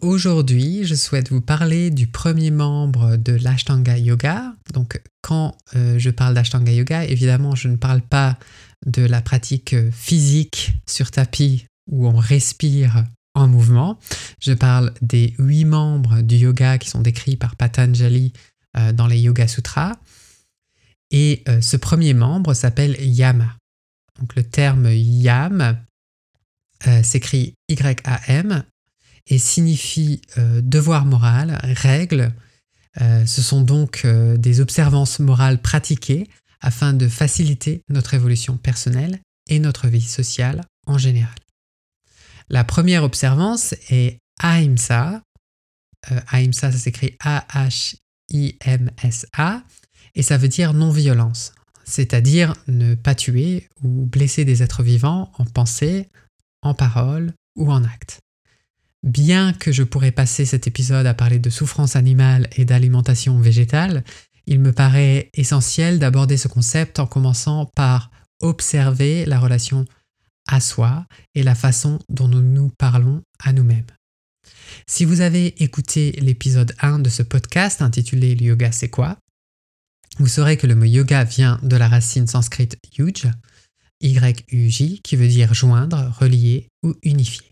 Aujourd'hui, je souhaite vous parler du premier membre de l'Ashtanga Yoga. Donc, quand euh, je parle d'Ashtanga Yoga, évidemment, je ne parle pas de la pratique physique sur tapis où on respire en mouvement. Je parle des huit membres du yoga qui sont décrits par Patanjali euh, dans les Yoga Sutras. Et euh, ce premier membre s'appelle Yama. Donc, le terme Yam s'écrit Y-A-M et signifie euh, devoir moral, règle. Euh, ce sont donc euh, des observances morales pratiquées afin de faciliter notre évolution personnelle et notre vie sociale en général. La première observance est Ahimsa. Ahimsa, ça s'écrit A-H-I-M-S-A et ça veut dire non-violence, c'est-à-dire ne pas tuer ou blesser des êtres vivants en pensée, en parole ou en acte. Bien que je pourrais passer cet épisode à parler de souffrance animale et d'alimentation végétale, il me paraît essentiel d'aborder ce concept en commençant par observer la relation à soi et la façon dont nous nous parlons à nous-mêmes. Si vous avez écouté l'épisode 1 de ce podcast intitulé Le yoga c'est quoi? vous saurez que le mot yoga vient de la racine sanscrite yuj, Y-U-J, qui veut dire joindre, relier ou unifier.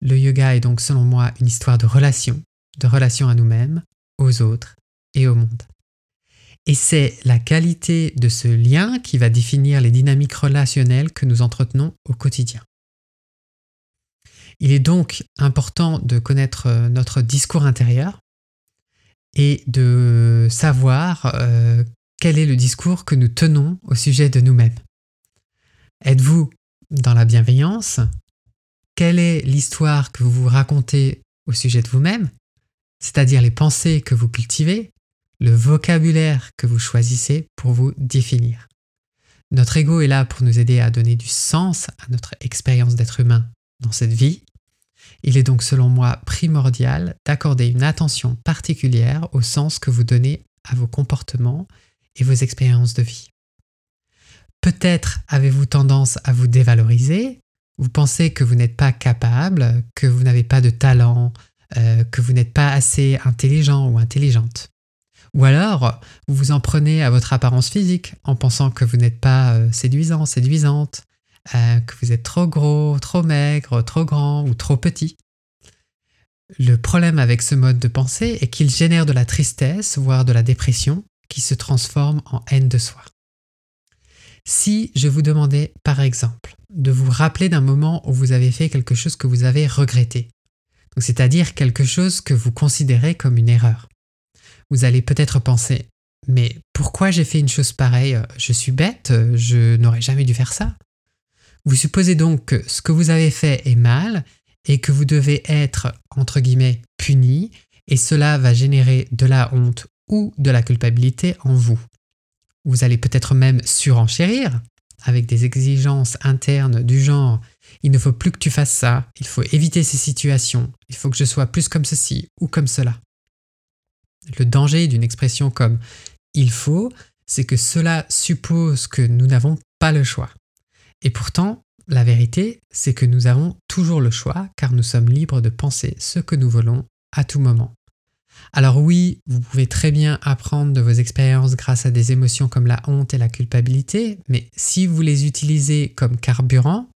Le yoga est donc selon moi une histoire de relation, de relation à nous-mêmes, aux autres et au monde. Et c'est la qualité de ce lien qui va définir les dynamiques relationnelles que nous entretenons au quotidien. Il est donc important de connaître euh, notre discours intérieur et de savoir euh, quel est le discours que nous tenons au sujet de nous-mêmes. Êtes-vous dans la bienveillance, quelle est l'histoire que vous vous racontez au sujet de vous-même, c'est-à-dire les pensées que vous cultivez, le vocabulaire que vous choisissez pour vous définir. Notre ego est là pour nous aider à donner du sens à notre expérience d'être humain dans cette vie. Il est donc selon moi primordial d'accorder une attention particulière au sens que vous donnez à vos comportements et vos expériences de vie. Peut-être avez-vous tendance à vous dévaloriser, vous pensez que vous n'êtes pas capable, que vous n'avez pas de talent, euh, que vous n'êtes pas assez intelligent ou intelligente. Ou alors, vous vous en prenez à votre apparence physique en pensant que vous n'êtes pas euh, séduisant, séduisante, euh, que vous êtes trop gros, trop maigre, trop grand ou trop petit. Le problème avec ce mode de pensée est qu'il génère de la tristesse, voire de la dépression, qui se transforme en haine de soi. Si je vous demandais, par exemple, de vous rappeler d'un moment où vous avez fait quelque chose que vous avez regretté, c'est-à-dire quelque chose que vous considérez comme une erreur, vous allez peut-être penser Mais pourquoi j'ai fait une chose pareille? Je suis bête, je n'aurais jamais dû faire ça. Vous supposez donc que ce que vous avez fait est mal et que vous devez être, entre guillemets, puni, et cela va générer de la honte ou de la culpabilité en vous. Vous allez peut-être même surenchérir avec des exigences internes du genre il ne faut plus que tu fasses ça, il faut éviter ces situations, il faut que je sois plus comme ceci ou comme cela. Le danger d'une expression comme il faut, c'est que cela suppose que nous n'avons pas le choix. Et pourtant, la vérité, c'est que nous avons toujours le choix car nous sommes libres de penser ce que nous voulons à tout moment. Alors oui, vous pouvez très bien apprendre de vos expériences grâce à des émotions comme la honte et la culpabilité, mais si vous les utilisez comme carburant,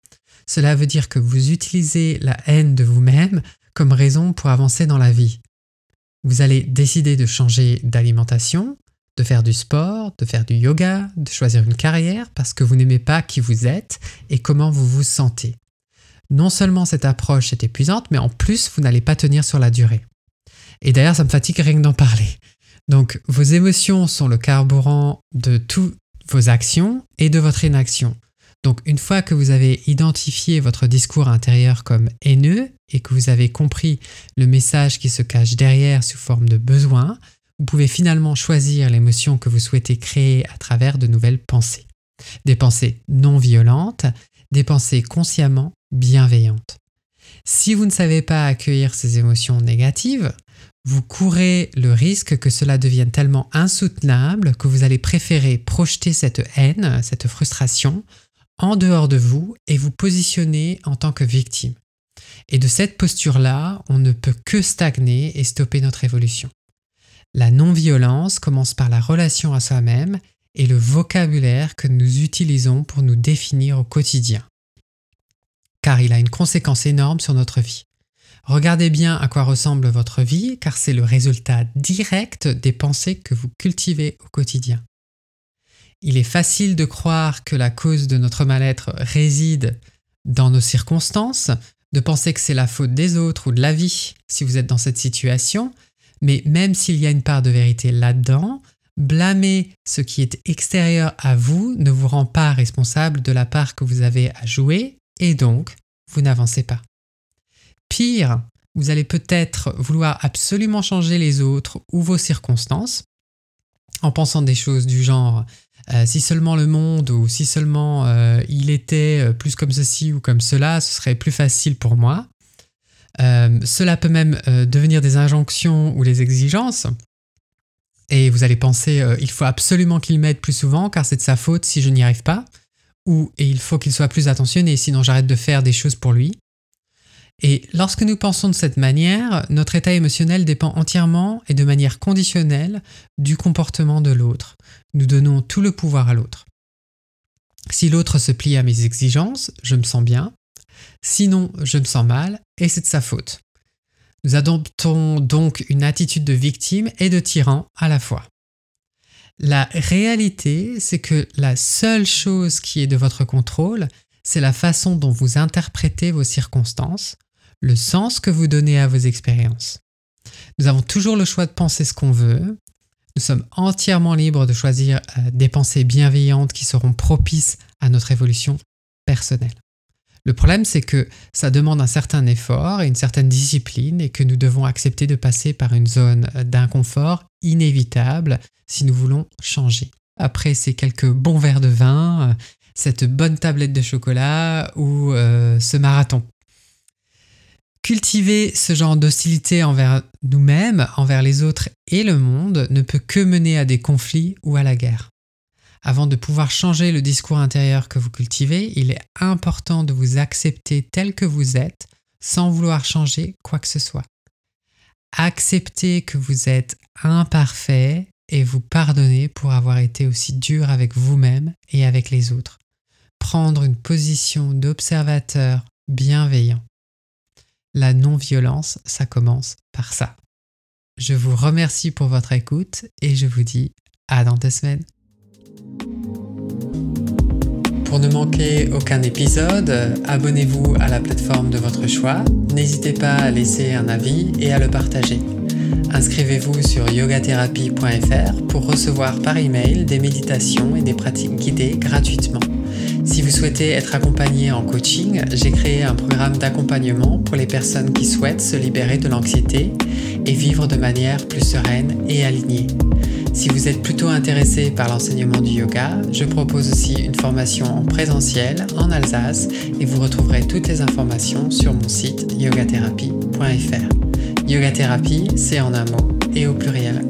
cela veut dire que vous utilisez la haine de vous-même comme raison pour avancer dans la vie. Vous allez décider de changer d'alimentation, de faire du sport, de faire du yoga, de choisir une carrière parce que vous n'aimez pas qui vous êtes et comment vous vous sentez. Non seulement cette approche est épuisante, mais en plus vous n'allez pas tenir sur la durée. Et d'ailleurs, ça me fatigue rien que d'en parler. Donc, vos émotions sont le carburant de toutes vos actions et de votre inaction. Donc, une fois que vous avez identifié votre discours intérieur comme haineux et que vous avez compris le message qui se cache derrière sous forme de besoin, vous pouvez finalement choisir l'émotion que vous souhaitez créer à travers de nouvelles pensées. Des pensées non violentes, des pensées consciemment bienveillantes. Si vous ne savez pas accueillir ces émotions négatives, vous courez le risque que cela devienne tellement insoutenable que vous allez préférer projeter cette haine, cette frustration, en dehors de vous et vous positionner en tant que victime. Et de cette posture-là, on ne peut que stagner et stopper notre évolution. La non-violence commence par la relation à soi-même et le vocabulaire que nous utilisons pour nous définir au quotidien. Car il a une conséquence énorme sur notre vie. Regardez bien à quoi ressemble votre vie, car c'est le résultat direct des pensées que vous cultivez au quotidien. Il est facile de croire que la cause de notre mal-être réside dans nos circonstances, de penser que c'est la faute des autres ou de la vie si vous êtes dans cette situation, mais même s'il y a une part de vérité là-dedans, blâmer ce qui est extérieur à vous ne vous rend pas responsable de la part que vous avez à jouer et donc vous n'avancez pas. Pire, vous allez peut-être vouloir absolument changer les autres ou vos circonstances en pensant des choses du genre euh, si seulement le monde ou si seulement euh, il était euh, plus comme ceci ou comme cela, ce serait plus facile pour moi. cela peut même devenir des injonctions ou des exigences. Et vous allez penser, il faut absolument qu'il m'aide plus souvent car c'est de sa faute si je n'y arrive pas. Ou il faut qu'il soit plus attentionné sinon j'arrête de faire des choses pour lui. Et lorsque nous pensons de cette manière, notre état émotionnel dépend entièrement et de manière conditionnelle du comportement de l'autre. Nous donnons tout le pouvoir à l'autre. Si l'autre se plie à mes exigences, je me sens bien. Sinon, je me sens mal et c'est de sa faute. Nous adoptons donc une attitude de victime et de tyran à la fois. La réalité, c'est que la seule chose qui est de votre contrôle, c'est la façon dont vous interprétez vos circonstances, le sens que vous donnez à vos expériences. Nous avons toujours le choix de penser ce qu'on veut. Nous sommes entièrement libres de choisir euh, des pensées bienveillantes qui seront propices à notre évolution personnelle. Le problème, c'est que ça demande un certain effort et une certaine discipline et que nous devons accepter de passer par une zone d'inconfort inévitable si nous voulons changer. Après ces quelques bons verres de vin, euh, cette bonne tablette de chocolat ou euh, ce marathon. Cultiver ce genre d'hostilité envers nous-mêmes, envers les autres et le monde ne peut que mener à des conflits ou à la guerre. Avant de pouvoir changer le discours intérieur que vous cultivez, il est important de vous accepter tel que vous êtes sans vouloir changer quoi que ce soit. Accepter que vous êtes imparfait et vous pardonner pour avoir été aussi dur avec vous-même et avec les autres. Prendre une position d'observateur bienveillant. La non-violence, ça commence par ça. Je vous remercie pour votre écoute et je vous dis à dans deux semaines. Pour ne manquer aucun épisode, abonnez-vous à la plateforme de votre choix. N'hésitez pas à laisser un avis et à le partager. Inscrivez-vous sur yogatherapie.fr pour recevoir par email des méditations et des pratiques guidées gratuitement. Si vous souhaitez être accompagné en coaching, j'ai créé un programme d'accompagnement pour les personnes qui souhaitent se libérer de l'anxiété et vivre de manière plus sereine et alignée. Si vous êtes plutôt intéressé par l'enseignement du yoga, je propose aussi une formation en présentiel en Alsace et vous retrouverez toutes les informations sur mon site yogatherapie.fr. Yoga c'est en un mot et au pluriel